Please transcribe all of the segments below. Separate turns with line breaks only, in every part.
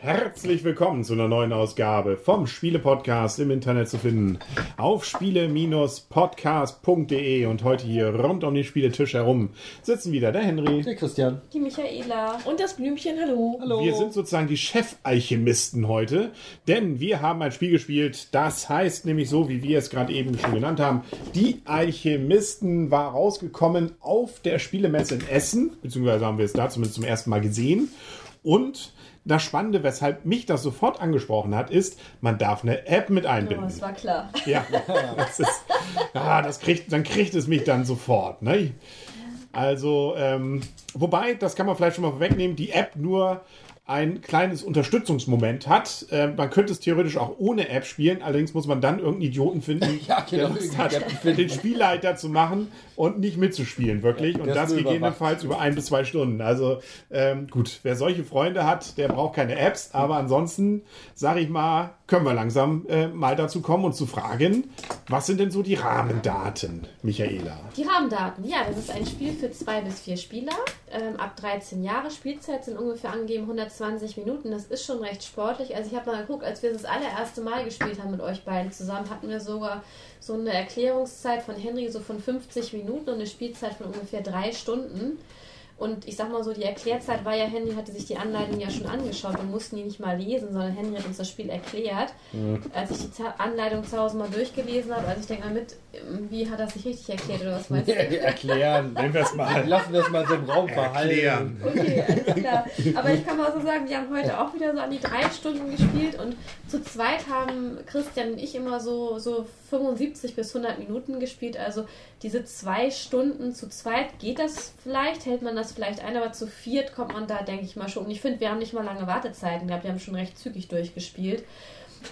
Herzlich willkommen zu einer neuen Ausgabe vom Spiele-Podcast im Internet zu finden auf spiele-podcast.de und heute hier rund um den Spieletisch herum sitzen wieder der Henry.
Der Christian.
Die Michaela. Und das Blümchen, hallo.
Hallo.
Wir sind sozusagen die Chefalchemisten heute, denn wir haben ein Spiel gespielt, das heißt nämlich so, wie wir es gerade eben schon genannt haben, die Alchemisten war rausgekommen auf der Spielemesse in Essen, beziehungsweise haben wir es da zumindest zum ersten Mal gesehen und das Spannende, weshalb mich das sofort angesprochen hat, ist, man darf eine App mit
Oh,
einbinden.
das war klar.
Ja, das ist, ah, das kriegt, dann kriegt es mich dann sofort. Ne? Also, ähm, wobei, das kann man vielleicht schon mal vorwegnehmen, die App nur ein kleines Unterstützungsmoment hat. Ähm, man könnte es theoretisch auch ohne App spielen, allerdings muss man dann irgendeinen Idioten finden,
Ja, genau,
der Lust hat, den Spielleiter zu machen und nicht mitzuspielen, wirklich.
Ja,
und das gegebenenfalls über ein bis zwei Stunden. Also ähm, gut, wer solche Freunde hat, der braucht keine Apps, aber ansonsten, sage ich mal, können wir langsam äh, mal dazu kommen und zu fragen, was sind denn so die Rahmendaten, Michaela?
Die Rahmendaten. Ja, das ist ein Spiel für zwei bis vier Spieler. Ähm, ab 13 Jahre. Spielzeit sind ungefähr angegeben 120 Minuten. Das ist schon recht sportlich. Also ich habe mal geguckt, als wir das allererste Mal gespielt haben mit euch beiden zusammen, hatten wir sogar so eine Erklärungszeit von Henry so von 50 Minuten und eine Spielzeit von ungefähr drei Stunden. Und ich sag mal so, die Erklärzeit war ja, Henry hatte sich die Anleitung ja schon angeschaut. Wir mussten die nicht mal lesen, sondern Henry hat uns das Spiel erklärt. Als ich die Anleitung zu Hause mal durchgelesen habe, also ich denke mal mit, wie hat er sich richtig erklärt oder was meinst du?
Erklären, nennen wir es mal.
Lassen wir es mal so im Raum
Erklären.
verhalten.
Okay, alles klar. Aber ich kann mal so sagen, wir haben heute auch wieder so an die drei Stunden gespielt und zu zweit haben Christian und ich immer so, so 75 bis 100 Minuten gespielt. Also diese zwei Stunden zu zweit geht das vielleicht, hält man das vielleicht ein, aber zu viert kommt man da, denke ich mal, schon. Und ich finde, wir haben nicht mal lange Wartezeiten gehabt, wir haben schon recht zügig durchgespielt.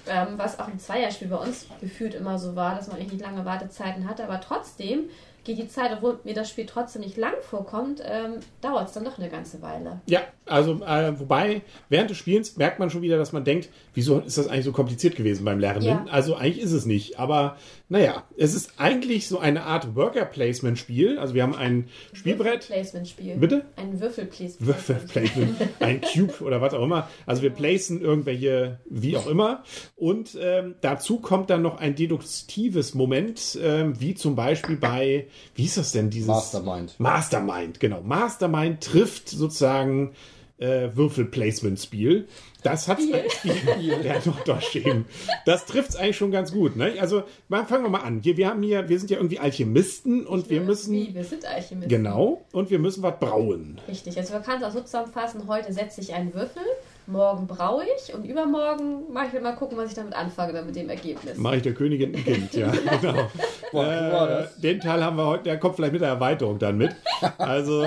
Ähm, was auch im Zweierspiel bei uns gefühlt immer so war, dass man nicht lange Wartezeiten hatte, aber trotzdem geht die Zeit, obwohl mir das Spiel trotzdem nicht lang vorkommt, ähm, dauert es dann doch eine ganze Weile.
Ja, also äh, wobei während des Spielens merkt man schon wieder, dass man denkt, wieso ist das eigentlich so kompliziert gewesen beim Lernen?
Ja.
Also eigentlich ist es nicht, aber naja, es ist eigentlich so eine Art Worker-Placement-Spiel. Also wir haben ein Spielbrett,
Placement-Spiel.
Bitte?
Ein Würfel-Placement.
Würfel-Placement, ein Cube oder was auch immer. Also wir placen irgendwelche, wie auch immer. Und ähm, dazu kommt dann noch ein deduktives Moment, ähm, wie zum Beispiel bei, wie ist das denn, dieses
Mastermind.
Mastermind, genau. Mastermind trifft sozusagen äh, Würfel-Placement-Spiel. Das hat ja, doch, doch, schön. Das trifft es eigentlich schon ganz gut. Ne? Also mal, fangen wir mal an. Hier, wir haben hier, wir sind ja irgendwie Alchemisten und wir müssen
wir sind Alchemisten.
genau und wir müssen was brauen.
Richtig, also man kann es auch so zusammenfassen, heute setze ich einen Würfel, morgen braue ich und übermorgen mache ich mal gucken, was ich damit anfange, dann mit dem Ergebnis.
Mache ich der Königin ein Kind, ja, genau.
Boah, wie war
Äh,
das?
den Teil haben wir heute, der kommt vielleicht mit der Erweiterung dann mit. Also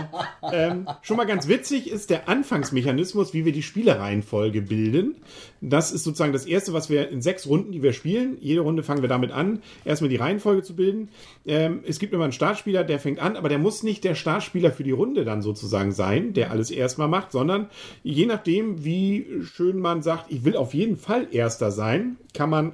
ähm, schon mal ganz witzig ist der Anfangsmechanismus, wie wir die Spielereihenfolge bilden. Das ist sozusagen das Erste, was wir in sechs Runden, die wir spielen. Jede Runde fangen wir damit an, erstmal die Reihenfolge zu bilden. Ähm, es gibt immer einen Startspieler, der fängt an, aber der muss nicht der Startspieler für die Runde dann sozusagen sein, der alles erstmal macht, sondern je nachdem, wie schön man sagt, ich will auf jeden Fall Erster sein, kann man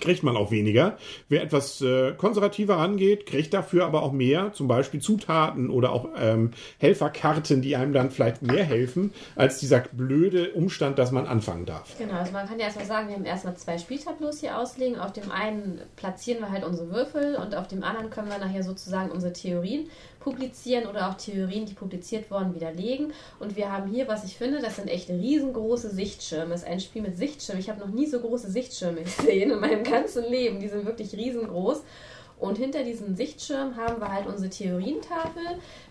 kriegt man auch weniger. Wer etwas äh, konservativer rangeht, kriegt dafür aber auch mehr, zum Beispiel Zutaten oder auch ähm, Helferkarten, die einem dann vielleicht mehr helfen, als dieser blöde Umstand, dass man anfangen darf.
Genau, also man kann ja erstmal sagen, wir haben erstmal zwei Spieltableaus hier auslegen. Auf dem einen platzieren wir halt unsere Würfel und auf dem anderen können wir nachher sozusagen unsere Theorien publizieren oder auch Theorien, die publiziert wurden, widerlegen. Und wir haben hier, was ich finde, das sind echt riesengroße Sichtschirme. Das ist ein Spiel mit Sichtschirmen. Ich habe noch nie so große Sichtschirme gesehen in meinem ganzen Leben. Die sind wirklich riesengroß. Und hinter diesem Sichtschirm haben wir halt unsere Theorientafel.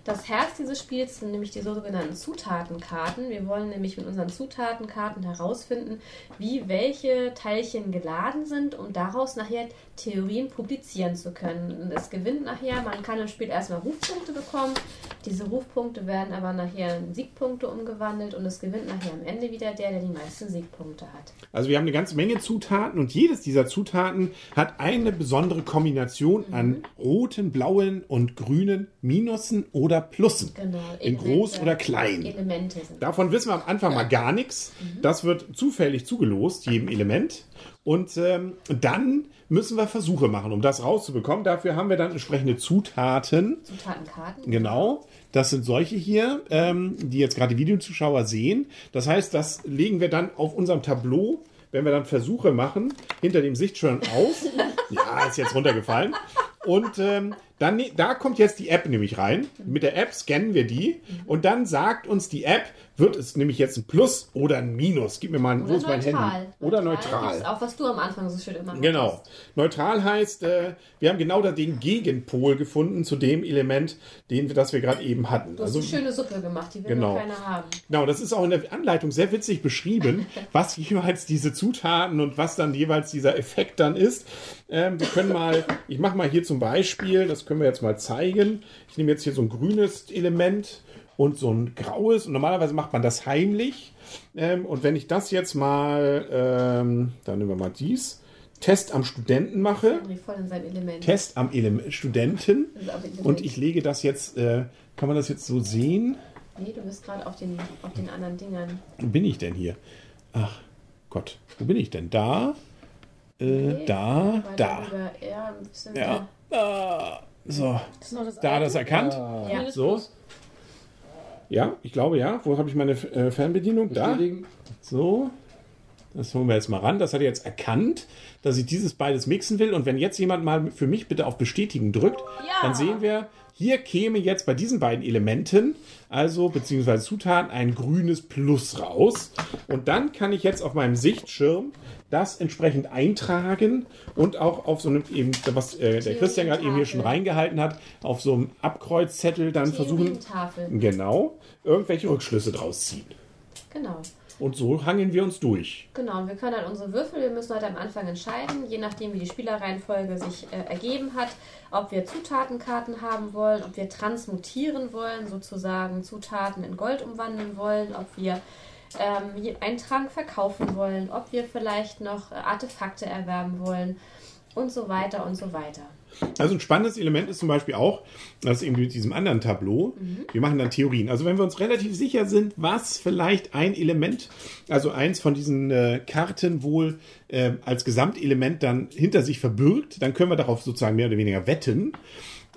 Das Herz dieses Spiels sind nämlich die sogenannten Zutatenkarten. Wir wollen nämlich mit unseren Zutatenkarten herausfinden, wie welche Teilchen geladen sind, um daraus nachher Theorien publizieren zu können. Und es gewinnt nachher, man kann im Spiel erstmal Rufpunkte bekommen. Diese Rufpunkte werden aber nachher in Siegpunkte umgewandelt und es gewinnt nachher am Ende wieder der, der die meisten Siegpunkte hat.
Also wir haben eine ganze Menge Zutaten und jedes dieser Zutaten hat eine besondere Kombination an roten, blauen und grünen Minusen oder Plussen.
Genau.
In
Elemente-
groß oder klein.
Elemente sind.
Davon wissen wir am Anfang mal gar nichts. Das wird zufällig zugelost, jedem Element. Und ähm, dann müssen wir Versuche machen, um das rauszubekommen. Dafür haben wir dann entsprechende Zutaten.
Zutatenkarten.
Genau. Das sind solche hier, ähm, die jetzt gerade die Videozuschauer sehen. Das heißt, das legen wir dann auf unserem Tableau, wenn wir dann Versuche machen, hinter dem Sichtschirm aus. ja, ist jetzt runtergefallen. Und ähm, dann, ne- da kommt jetzt die App nämlich rein. Mit der App scannen wir die und dann sagt uns die App, wird es nämlich jetzt ein Plus oder ein Minus. Gib mir mal, ein- wo
Oder
ist mein
neutral.
Handy? Oder neutral.
gibt's Auch was du am Anfang so schön immer
Genau.
hattest.
Neutral heißt, äh, wir haben genau da den Gegenpol gefunden zu dem Element, den wir, das wir gerade eben hatten.
Du hast
Also,
eine schöne Suppe gemacht, die will
Genau.
nur keiner haben.
genau, das ist auch in der Anleitung sehr witzig beschrieben, was jeweils diese Zutaten und was dann jeweils dieser Effekt dann ist. Ähm, wir können mal, ich mache mal hier zum Beispiel, das können wir jetzt mal zeigen. Ich nehme jetzt hier so ein grünes Element und so ein graues. Und normalerweise macht man das heimlich. Ähm, und wenn ich das jetzt mal, ähm, dann nehmen wir mal dies, Test am Studenten mache. Test am Ele Studenten.
Element.
Und ich lege das jetzt, äh, kann man das jetzt so sehen?
Nee, du bist gerade auf den, auf den anderen Dingern.
Wo bin ich denn hier? Ach Gott, wo bin ich denn? Da, äh,
Nee,
da, da.
rüber. Ja, ein bisschen
Ja, da. So,
Das ist noch das
da hat er es erkannt.
Ja.
So. Ja, ich glaube ja. Wo habe ich meine äh, Fernbedienung? Da. So. Das holen wir jetzt mal ran. Das hat er jetzt erkannt, dass ich dieses beides mixen will. Und wenn jetzt jemand mal für mich bitte auf Bestätigen drückt,
Ja.
dann sehen wir, hier käme jetzt bei diesen beiden Elementen, also beziehungsweise Zutaten, ein grünes Plus raus. Und dann kann ich jetzt auf meinem Sichtschirm das entsprechend eintragen und auch auf so einem eben, was äh, der Christian gerade eben hier schon reingehalten hat, auf so einem Abkreuzzettel dann versuchen, genau, irgendwelche Rückschlüsse draus ziehen.
Genau.
Und so hangeln wir uns durch.
Genau, und wir können halt unsere Würfel, wir müssen halt am Anfang entscheiden, je nachdem wie die Spielereihenfolge sich äh, ergeben hat, ob wir Zutatenkarten haben wollen, ob wir transmutieren wollen, sozusagen Zutaten in Gold umwandeln wollen, ob wir ähm, einen Trank verkaufen wollen, ob wir vielleicht noch äh, Artefakte erwerben wollen und so weiter und so weiter.
Also ein spannendes Element ist zum Beispiel auch, das ist eben mit diesem anderen Tableau, wir machen dann Theorien. Also wenn wir uns relativ sicher sind, was vielleicht ein Element, also eins von diesen äh, Karten wohl äh, als Gesamtelement dann hinter sich verbirgt, dann können wir darauf sozusagen mehr oder weniger wetten.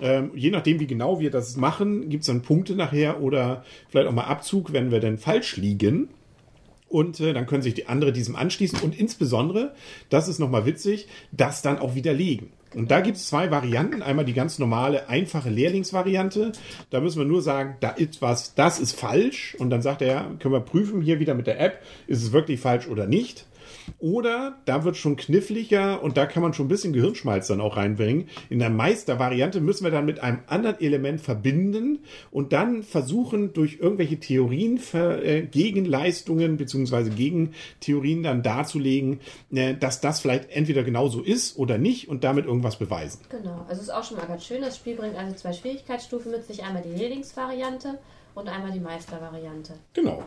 Ähm, je nachdem, wie genau wir das machen, gibt es dann Punkte nachher oder vielleicht auch mal Abzug, wenn wir dann falsch liegen. Und äh, dann können sich die andere diesem anschließen und insbesondere, das ist nochmal witzig, das dann auch widerlegen. Und da gibt es zwei Varianten. Einmal die ganz normale, einfache Lehrlingsvariante. Da müssen wir nur sagen, da ist was, das ist falsch. Und dann sagt er, können wir prüfen hier wieder mit der App, ist es wirklich falsch oder nicht. Oder da wird schon kniffliger und da kann man schon ein bisschen Gehirnschmalz dann auch reinbringen. In der Meistervariante müssen wir dann mit einem anderen Element verbinden und dann versuchen, durch irgendwelche Theorien, äh, Gegenleistungen beziehungsweise Gegentheorien dann darzulegen, äh, dass das vielleicht entweder genauso ist oder nicht und damit irgendwas beweisen.
Genau, also ist auch schon mal ganz schön. Das Spiel bringt also zwei Schwierigkeitsstufen mit sich. Einmal die Lehrlingsvariante und einmal die Meistervariante.
Genau.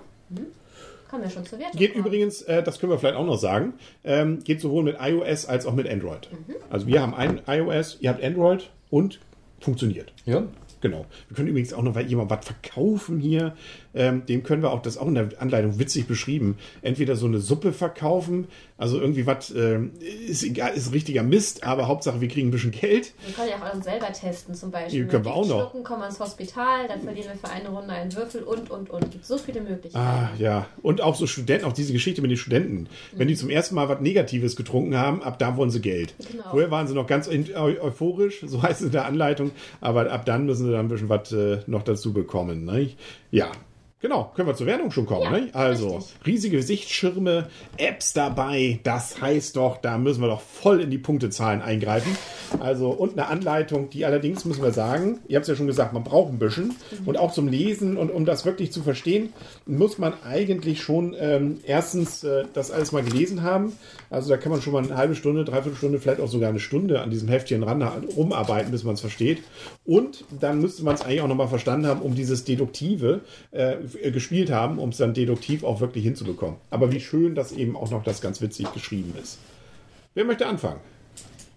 Kommen wir schon zur Wertung.
Geht übrigens, äh, das können wir vielleicht auch noch sagen, ähm, geht sowohl mit iOS als auch mit Android. Also wir haben ein iOS, ihr habt Android und funktioniert.
Ja.
Genau. Wir können übrigens auch noch weil jemand was verkaufen hier. Ähm, dem können wir auch, das auch in der Anleitung witzig beschrieben, entweder so eine Suppe verkaufen, also irgendwie was, ähm, ist egal, ist richtiger Mist, aber Hauptsache wir kriegen ein bisschen Geld.
Wir können ja auch selber testen, zum Beispiel.
Die können wir auch noch.
Schlucken kommen wir ins Hospital, dann verlieren wir für eine Runde einen Würfel und, und, und. Gibt so viele Möglichkeiten.
Ah, ja. Und auch so Studenten, auch diese Geschichte mit den Studenten. Wenn die zum ersten Mal was Negatives getrunken haben, ab da wollen sie Geld.
Genau.
Vorher waren sie noch ganz eu- eu- euphorisch, so heißt es in der Anleitung, aber ab dann müssen sie dann ein bisschen was äh, noch dazu bekommen. Ne? Ja. Genau, können wir zur Wertung schon kommen.
Ja,
ne? Also,
richtig.
riesige Sichtschirme, Apps dabei, das heißt doch, da müssen wir doch voll in die Punktezahlen eingreifen. Also, und eine Anleitung, die allerdings, müssen wir sagen, ihr habt es ja schon gesagt, man braucht ein bisschen. Und auch zum Lesen und um das wirklich zu verstehen, muss man eigentlich schon ähm, erstens äh, das alles mal gelesen haben. Also, da kann man schon mal eine halbe Stunde, dreiviertel Stunde, vielleicht auch sogar eine Stunde an diesem Heftchen ran, rumarbeiten, bis man es versteht. Und dann müsste man es eigentlich auch nochmal verstanden haben, um dieses Deduktive äh, f- gespielt haben, um es dann deduktiv auch wirklich hinzubekommen. Aber wie schön, dass eben auch noch das ganz witzig geschrieben ist. Wer möchte anfangen?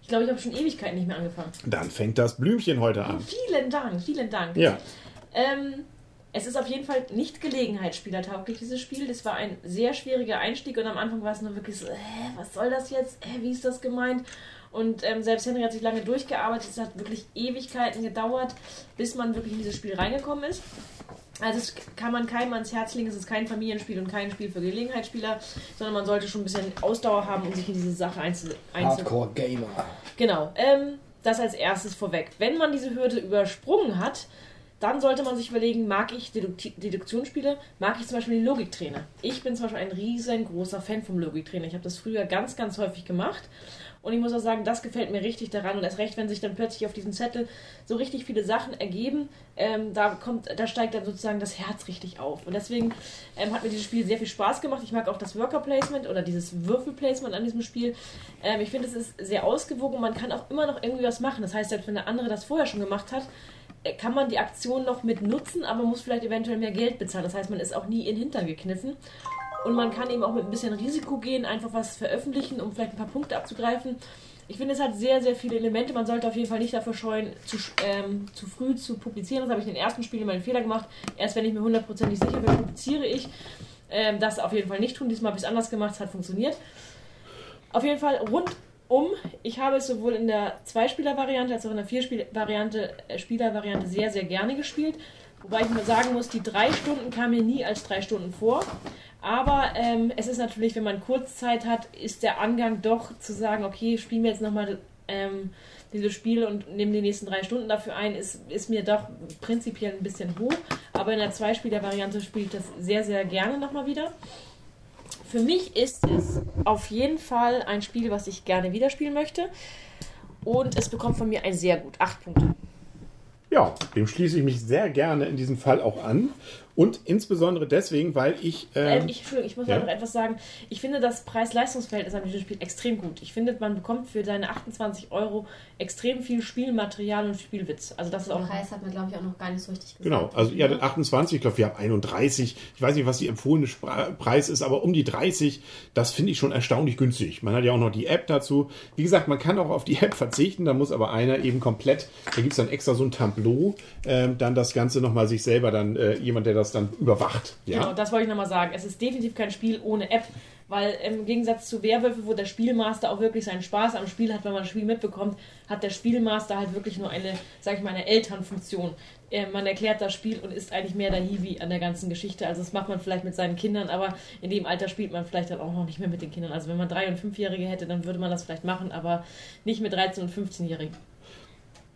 Ich glaube, ich habe schon Ewigkeiten nicht mehr angefangen.
Dann fängt das Blümchen heute an.
Vielen Dank, vielen Dank.
Ja,
Ähm, es ist auf jeden Fall nicht gelegenheitsspielertauglich, dieses Spiel. Das war ein sehr schwieriger Einstieg und am Anfang war es nur wirklich so, äh, was soll das jetzt? Äh, wie ist das gemeint? Und ähm, selbst Henry hat sich lange durchgearbeitet. Es hat wirklich Ewigkeiten gedauert, bis man wirklich in dieses Spiel reingekommen ist. Also es kann man keinem ans Herz legen, es ist kein Familienspiel und kein Spiel für Gelegenheitsspieler, sondern man sollte schon ein bisschen Ausdauer haben, um sich in diese Sache einzu...
Hardcore Gamer.
Genau, ähm, das als erstes vorweg. Wenn man diese Hürde übersprungen hat, dann sollte man sich überlegen, mag ich Dedukti- Deduktionsspiele, mag ich zum Beispiel den Logiktrainer. Ich bin zum Beispiel ein riesengroßer Fan vom Logiktrainer. Ich habe das früher ganz, ganz häufig gemacht. Und ich muss auch sagen, das gefällt mir richtig daran. Und erst recht, wenn sich dann plötzlich auf diesem Zettel so richtig viele Sachen ergeben, ähm, da kommt, da steigt dann sozusagen das Herz richtig auf. Und deswegen ähm, hat mir dieses Spiel sehr viel Spaß gemacht. Ich mag auch das Worker Placement oder dieses Würfelplacement an diesem Spiel. Ähm, ich finde, es ist sehr ausgewogen und man kann auch immer noch irgendwie was machen. Das heißt, selbst wenn der andere das vorher schon gemacht hat, äh, kann man die Aktion noch mit nutzen, aber muss vielleicht eventuell mehr Geld bezahlen. Das heißt, man ist auch nie in den Hintern gekniffen. Und man kann eben auch mit ein bisschen Risiko gehen, einfach was veröffentlichen, um vielleicht ein paar Punkte abzugreifen. Ich finde, es hat sehr, sehr viele Elemente. Man sollte auf jeden Fall nicht dafür scheuen, zu, ähm, zu früh zu publizieren. Das habe ich in den ersten Spielen immer einen Fehler gemacht. Erst wenn ich mir hundertprozentig sicher bin, publiziere ich. Ähm, das auf jeden Fall nicht tun. Diesmal habe ich es anders gemacht, es hat funktioniert. Auf jeden Fall rundum. Ich habe es sowohl in der Zwei-Spieler-Variante als auch in der Vier-Spieler-Variante äh, sehr, sehr gerne gespielt. Wobei ich mal sagen muss, die drei Stunden kamen mir nie als drei Stunden vor. Aber ähm, es ist natürlich, wenn man Kurzzeit hat, ist der Angang doch zu sagen, okay, spielen wir jetzt nochmal ähm, dieses Spiel und nehmen die nächsten drei Stunden dafür ein, ist, ist mir doch prinzipiell ein bisschen hoch. Aber in der Zwei-Spieler-Variante spiele ich das sehr, sehr gerne nochmal wieder. Für mich ist es auf jeden Fall ein Spiel, was ich gerne wieder spielen möchte. Und es bekommt von mir ein sehr gut. Acht Punkte.
Ja, dem schließe ich mich sehr gerne in diesem Fall auch an. Und insbesondere deswegen, weil ich.
Ähm,
Ähm,
ich, Entschuldigung, ich muss
ja.
noch etwas sagen. Ich finde das Preis-Leistungs-Verhältnis an diesem Spiel extrem gut. Ich finde, man bekommt für seine 28 Euro extrem viel Spielmaterial und Spielwitz. Also das ist auch
Preis hat man, glaube ich, auch noch gar nicht so richtig gesagt.
Genau, also ihr hattet 28, ich glaube, wir haben 31. Ich weiß nicht, was die empfohlene Preis ist, aber um die 30, das finde ich schon erstaunlich günstig. Man hat ja auch noch die App dazu. Wie gesagt, man kann auch auf die App verzichten, da muss aber einer eben komplett, da gibt es dann extra so ein Tableau, ähm, dann das Ganze nochmal sich selber dann, äh, jemand, der das dann überwacht. Ja,
Genau, das wollte ich nochmal sagen. Es ist definitiv kein Spiel ohne App, weil im Gegensatz zu Werwölfe, wo der Spielmaster auch wirklich seinen Spaß am Spiel hat, wenn man das Spiel mitbekommt, hat der Spielmaster halt wirklich nur eine, sag ich mal, eine Elternfunktion. Äh, man erklärt das Spiel und ist eigentlich mehr der Hiwi an der ganzen Geschichte. Also das macht man vielleicht mit seinen Kindern, aber in dem Alter spielt man vielleicht dann auch noch nicht mehr mit den Kindern. Also wenn man drei- und fünfjährige hätte, dann würde man das vielleicht machen, aber nicht mit 13- und 15-Jährigen.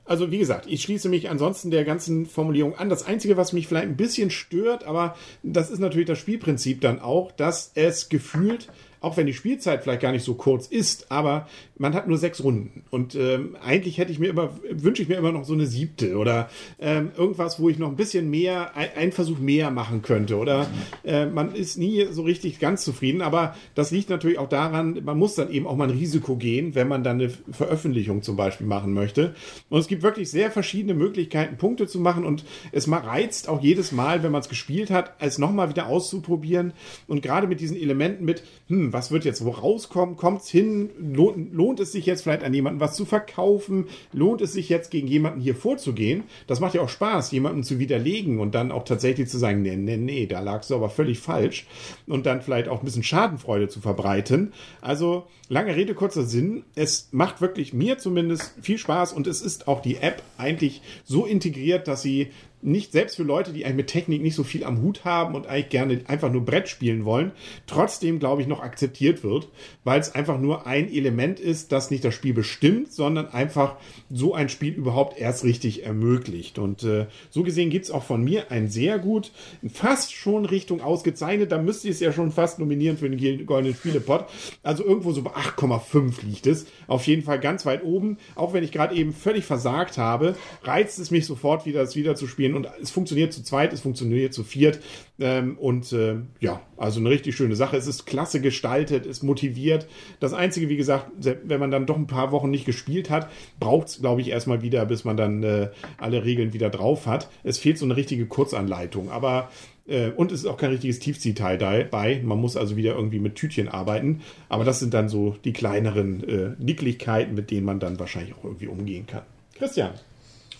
Also wie gesagt, ich schließe mich ansonsten der ganzen Formulierung an. Das Einzige, was mich vielleicht ein bisschen stört, aber das ist natürlich das Spielprinzip dann auch, dass es gefühlt, auch wenn die Spielzeit vielleicht gar nicht so kurz ist, aber man hat nur sechs Runden. Und ähm, eigentlich hätte ich mir immer, wünsche ich mir immer noch so eine siebte oder ähm, irgendwas, wo ich noch ein bisschen mehr, ein, einen Versuch mehr machen könnte. Oder äh, man ist nie so richtig ganz zufrieden, aber das liegt natürlich auch daran, man muss dann eben auch mal ein Risiko gehen, wenn man dann eine Veröffentlichung zum Beispiel machen möchte. Und es gibt wirklich sehr verschiedene Möglichkeiten, Punkte zu machen und es reizt auch jedes Mal, wenn man es gespielt hat, es nochmal wieder auszuprobieren. Und gerade mit diesen Elementen mit, hm, was wird jetzt wo rauskommen, kommt es hin, lohnt, lohnt es sich jetzt vielleicht an jemanden was zu verkaufen, lohnt es sich jetzt gegen jemanden hier vorzugehen. Das macht ja auch Spaß, jemanden zu widerlegen und dann auch tatsächlich zu sagen, nee, nee, nee, da lagst du aber völlig falsch. Und dann vielleicht auch ein bisschen Schadenfreude zu verbreiten. Also lange Rede, kurzer Sinn. Es macht wirklich mir zumindest viel Spaß und es ist auch die App eigentlich so integriert, dass sie nicht selbst für Leute, die mit Technik nicht so viel am Hut haben und eigentlich gerne einfach nur Brett spielen wollen, trotzdem, glaube ich, noch akzeptiert wird, weil es einfach nur ein Element ist, das nicht das Spiel bestimmt, sondern einfach so ein Spiel überhaupt erst richtig ermöglicht. Und äh, so gesehen gibt es auch von mir ein sehr gut, fast schon Richtung ausgezeichnet, da müsste ich es ja schon fast nominieren für den Goldenen Spielepot. Also irgendwo so bei 8,5 liegt es. Auf jeden Fall ganz weit oben. Auch wenn ich gerade eben völlig versagt habe, reizt es mich sofort wieder, es wieder zu spielen. Und es funktioniert zu zweit, es funktioniert zu viert. Ähm, und äh, ja, also eine richtig schöne Sache. Es ist klasse gestaltet, es motiviert. Das Einzige, wie gesagt, wenn man dann doch ein paar Wochen nicht gespielt hat, braucht es, glaube ich, erstmal wieder, bis man dann äh, alle Regeln wieder drauf hat. Es fehlt so eine richtige Kurzanleitung. Aber äh, und es ist auch kein richtiges Tiefziehteil dabei. Man muss also wieder irgendwie mit Tütchen arbeiten. Aber das sind dann so die kleineren äh, Nicklichkeiten, mit denen man dann wahrscheinlich auch irgendwie umgehen kann. Christian.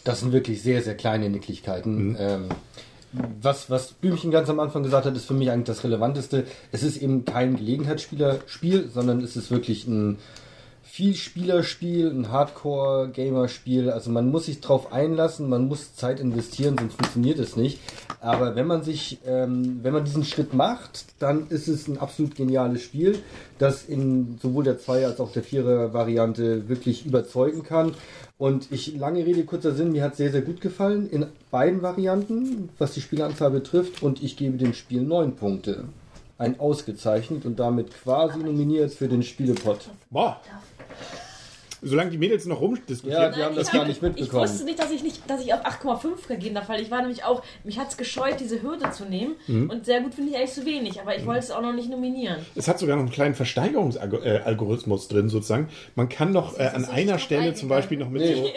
Das sind wirklich sehr, sehr kleine Nicklichkeiten. Ähm, was, was Blümchen ganz am Anfang gesagt hat, ist für mich eigentlich das Relevanteste. Es ist eben kein Gelegenheitsspielerspiel, sondern es ist wirklich ein Vielspielerspiel, ein Hardcore-Gamer-Spiel. Also man muss sich drauf einlassen, man muss Zeit investieren, sonst funktioniert es nicht. Aber wenn man sich, ähm, wenn man diesen Schritt macht, dann ist es ein absolut geniales Spiel, das in sowohl der 2 als auch der 4er Variante wirklich überzeugen kann. Und ich, lange Rede, kurzer Sinn, mir hat sehr, sehr gut gefallen in beiden Varianten, was die Spielanzahl betrifft. Und ich gebe dem Spiel 9 Punkte. Ein ausgezeichnet und damit quasi nominiert für den Spielepot.
Boah. Solange die Mädels noch rumdiskutieren.
Ja, die haben das
ich
gar
hab-
nicht mitbekommen.
Ich wusste nicht, dass ich nicht, dass ich auf 8,5 gegeben habe, weil ich war nämlich auch, mich hat es gescheut, diese Hürde zu nehmen.
Mhm.
Und sehr gut finde ich eigentlich zu wenig, aber ich wollte es auch noch nicht nominieren.
Es hat sogar noch einen kleinen Versteigerungsalgorithmus drin, sozusagen. Man kann noch äh, an einer Stelle zum Beispiel noch mit
Nee,
so.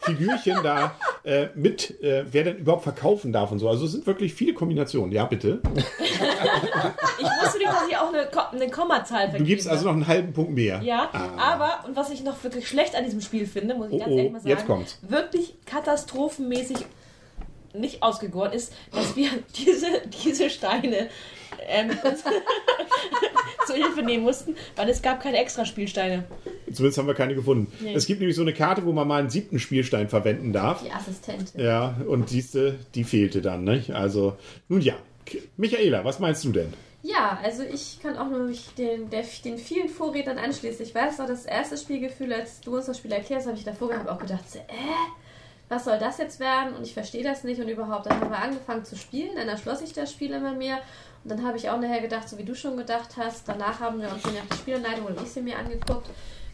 Figürchen da äh, mit, äh, wer denn überhaupt verkaufen darf und so. Also es sind wirklich viele Kombinationen. Ja, bitte.
Ich nicht, dass ich auch eine, eine Kommazahl
Du gibst also noch einen halben Punkt mehr.
Ja,
Ah.
aber, und was ich noch wirklich schlecht an diesem Spiel finde, muss ich
Oh,
ganz
oh,
ehrlich mal sagen,
jetzt kommt's.
wirklich katastrophenmäßig nicht ausgegoren ist, dass wir diese, diese Steine ähm, zur Hilfe nehmen mussten, weil es gab keine Extraspielsteine.
Zumindest haben wir keine gefunden.
Nee.
Es gibt nämlich so eine Karte, wo man mal einen siebten Spielstein verwenden darf.
Die Assistentin.
Ja, und siehste, die fehlte dann, nicht? Also, nun ja. Michaela, was meinst du denn?
Ja, also ich kann auch nur mich den, der, den vielen Vorrednern anschließen. Ich weiß noch, das erste Spielgefühl, als du uns das Spiel erklärst, habe ich davor gehabt, auch gedacht, so, äh, was soll das jetzt werden? Und ich verstehe das nicht und überhaupt. Dann haben wir angefangen zu spielen, dann erschloss sich das Spiel immer mehr. Und dann habe ich auch nachher gedacht, so wie du schon gedacht hast, danach haben wir uns dann ja die Spielanleitung und ich sie mir angeguckt.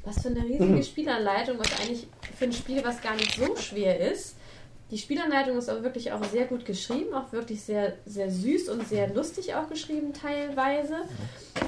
Was für eine riesige Spielanleitung und eigentlich für ein Spiel, was gar nicht so schwer ist. Die Spielanleitung ist aber wirklich auch sehr gut geschrieben, auch wirklich sehr, sehr süß und sehr lustig auch geschrieben teilweise.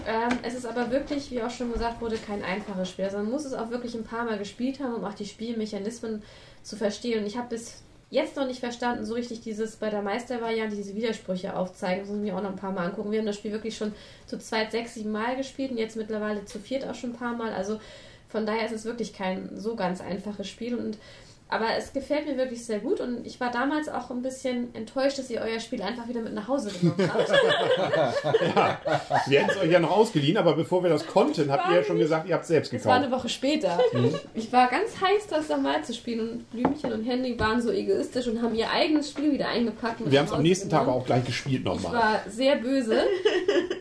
Ähm, es ist aber wirklich, wie auch schon gesagt wurde, kein einfaches Spiel. Also man muss es auch wirklich ein paar Mal gespielt haben, um auch die Spielmechanismen zu verstehen. Und ich habe bis jetzt noch nicht verstanden, so richtig dieses bei der Meistervariante diese Widersprüche aufzeigen. Das müssen wir auch noch ein paar Mal angucken. Wir haben das Spiel wirklich schon zu zweit sechs, sieben Mal gespielt und jetzt mittlerweile zu viert auch schon ein paar Mal. Also von daher ist es wirklich kein so ganz einfaches Spiel und aber es gefällt mir wirklich sehr gut und ich war damals auch ein bisschen enttäuscht, dass ihr euer Spiel einfach wieder mit nach Hause genommen habt.
Wir hätten es euch ja noch ausgeliehen, aber bevor wir das konnten, habt ihr ja schon gesagt, ihr habt es selbst
Das war
gekauft.
eine Woche später. Ich war ganz heiß, das nochmal zu spielen und Blümchen und Henry waren so egoistisch und haben ihr eigenes Spiel wieder eingepackt. und
Wir haben es am nächsten Tag
genommen.
auch gleich gespielt
Ich
nochmal.
war sehr böse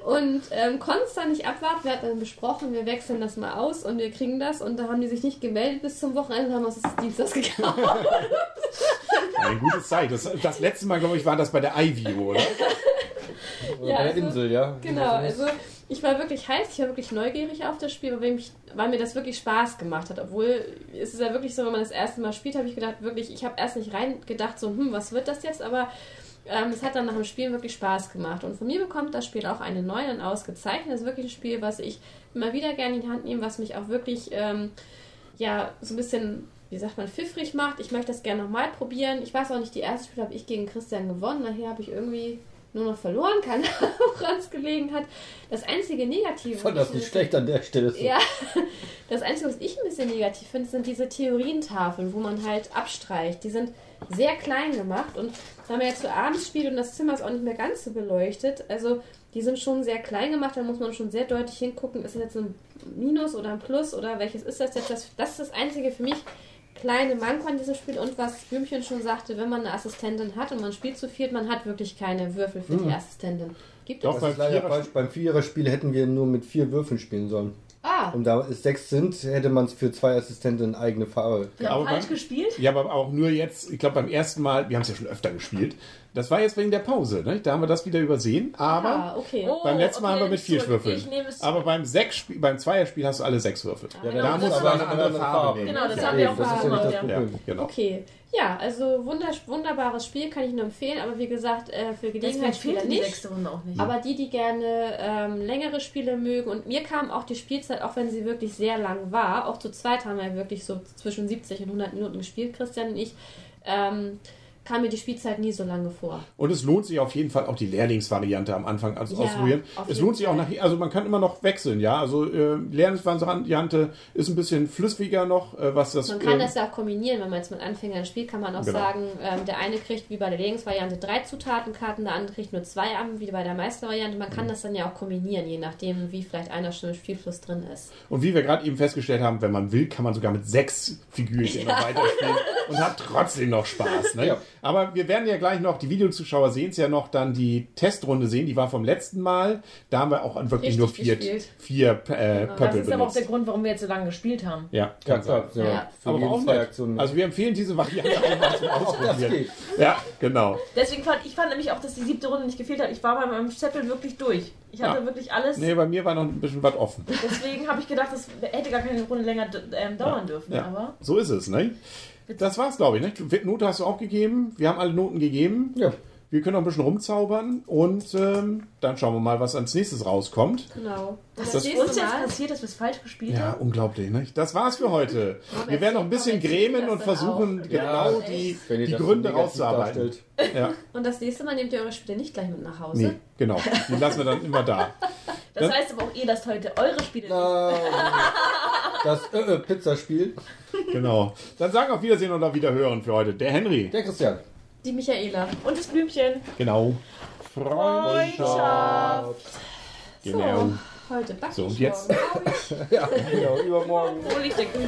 und ähm, konnte es dann nicht abwarten. Wir hatten dann besprochen, wir wechseln das mal aus und wir kriegen das. Und da haben die sich nicht gemeldet bis zum Wochenende und haben uns das Dienstags gekauft.
Ein gutes Zeichen. Das, das letzte Mal, glaube ich, war das bei der Ivy, oder?
Oder
Ja,
bei der
also-
Insel, ja.
Genau, also ich war wirklich heiß, ich war wirklich neugierig auf das Spiel, weil, mich, weil mir das wirklich Spaß gemacht hat. Obwohl es ist ja wirklich so, wenn man das erste Mal spielt, habe ich gedacht, wirklich, ich habe erst nicht rein gedacht, so, hm, was wird das jetzt? Aber ähm, es hat dann nach dem Spiel wirklich Spaß gemacht. Und von mir bekommt das Spiel auch eine neue und ausgezeichnet. Das ist wirklich ein Spiel, was ich immer wieder gerne in die Hand nehme, was mich auch wirklich, ähm, ja, so ein bisschen, wie sagt man, pfiffrig macht. Ich möchte das gerne nochmal probieren. Ich weiß auch nicht, die erste Spiel habe ich gegen Christian gewonnen. Nachher habe ich irgendwie nur noch verloren, kann woran es gelegen hat. Das einzige Negative.
Ich fand das nicht
ich-
schlecht an der Stelle. So.
Ja, das Einzige, was ich ein bisschen negativ finde, sind diese Theorientafeln, wo man halt abstreicht. Die sind sehr klein gemacht und wenn man jetzt so abends spielt und das Zimmer ist auch nicht mehr ganz so beleuchtet, also die sind schon sehr klein gemacht, da muss man schon sehr deutlich hingucken, ist das jetzt ein Minus oder ein Plus oder welches ist das jetzt? Das, das ist das Einzige für mich kleine Manko an diesem Spiel und was Blümchen schon sagte, wenn man eine Assistentin hat und man spielt zu viert, man hat wirklich keine Würfel für die Assistentin. Gibt
Doch,
es?
Das ist leider
Vierer-
falsch. Beim Viererspiel hätten wir nur mit vier Würfeln spielen sollen.
Ah,
Und da es sechs sind, hätte man es für zwei Assistenten eigene Farbe.
Wir
Aber
falsch
beim-
gespielt.
Ja, aber auch nur jetzt, ich glaube beim ersten Mal, wir haben es ja schon öfter gespielt. Das war jetzt wegen der Pause, ne? Da haben wir das wieder übersehen. Aber
ah okay.
Oh,
beim letzten Mal
okay,
haben wir mit vier. Würfeln. Aber beim sechs Spiel, beim Zweierspiel hast du alle sechs Würfel.
Ja,
Genau,
da
das
musst du
aber
eine andere Farbe nehmen.
Genau, das
ja,
haben wir auch
das ist ja
gemacht,
nicht
ja.
das
Ja,
Problem.
genau.
Okay, ja, also wunder wunderbares Spiel kann ich nur empfehlen, aber wie gesagt, äh, für Gelegenheitsspieler
die
nicht.
sechste Runde auch nicht.
Aber die, die gerne ähm, längere Spiele mögen und mir kam auch die Spielzeit, auch wenn sie wirklich sehr lang war, auch zu zweit haben wir wirklich so zwischen 70 und 100 Minuten gespielt, Christian und ich, ähm, kam mir die Spielzeit nie so lange vor.
Und es lohnt sich auf jeden Fall auch die Lehrlingsvariante am Anfang also
Ja,
ausprobieren. Es lohnt sich auch
Fall.
nachher, also man kann immer noch wechseln, ja. Also äh, Lehrlingsvariante ist ein bisschen flüssiger noch, äh, was das.
Man kann
ähm,
das ja auch kombinieren, wenn man jetzt mit Anfängern spielt, kann man auch
Genau.
sagen, ähm, der eine kriegt wie bei der Lehrlingsvariante drei Zutatenkarten, der andere kriegt nur zwei ab, wie bei der Meistervariante. Man
Mhm.
kann das dann ja auch kombinieren, je nachdem, wie vielleicht einer schon im Spielfluss drin ist.
Und wie wir gerade eben festgestellt haben, wenn man will, kann man sogar mit sechs Figürchen noch weiterspielen und hat trotzdem noch Spaß. Ne?
Ja.
Aber wir werden ja gleich noch, die Videozuschauer sehen es ja noch, dann die Testrunde sehen, die war vom letzten Mal. Da haben wir auch wirklich
Richtig
nur vier,
gespielt.
vier äh,
Das
Pöppel
ist aber auch der
benutzt.
Grund, warum wir jetzt so lange gespielt haben.
Ja,
Ja,
sein.
klar. Ja,
Ja.
Für
Aber auch.
Aktionen.
Also wir empfehlen diese Variante auch mal zum
das
Ausprobieren. Ja, genau.
Deswegen fand ich fand nämlich auch, dass die siebte Runde nicht gefehlt hat. Ich war bei meinem Zettel wirklich durch. Ich hatte
Ja.
wirklich alles.
Nee, bei mir war noch ein bisschen was offen.
Deswegen habe ich gedacht, das hätte gar keine Runde länger ähm, dauern dürfen.
Ja,
Aber
so ist es, ne? Das war's, glaube ich. Ne? Note hast du auch gegeben. Wir haben alle Noten gegeben.
Ja.
Wir können noch ein bisschen rumzaubern und ähm, dann schauen wir mal, was als nächstes rauskommt.
Genau.
was
das
ist uns jetzt passiert, dass wir es falsch gespielt
Ja,
haben?
unglaublich. Ne? Das war's für heute.
Aber
Wir werden noch ein bisschen grämen und versuchen,
auch?
genau
Ja,
die, die Gründe rauszuarbeiten. Ja,
Und das nächste Mal nehmt ihr eure Spiele nicht gleich mit nach Hause.
nee, genau. Die lassen wir dann immer da.
Das heißt aber auch, ihr lasst heute eure Spiele.
Na, Das äh, äh, Pizzaspiel.
Genau. Dann sagen auf Wiedersehen und auf Wiederhören für heute. Der Henry.
Der Christian.
Die Michaela.
Und das Blümchen.
Genau.
Freundschaft.
Genau.
Heute backen
So, und jetzt-
Ja, genau, übermorgen.
Wo liegt der grüne?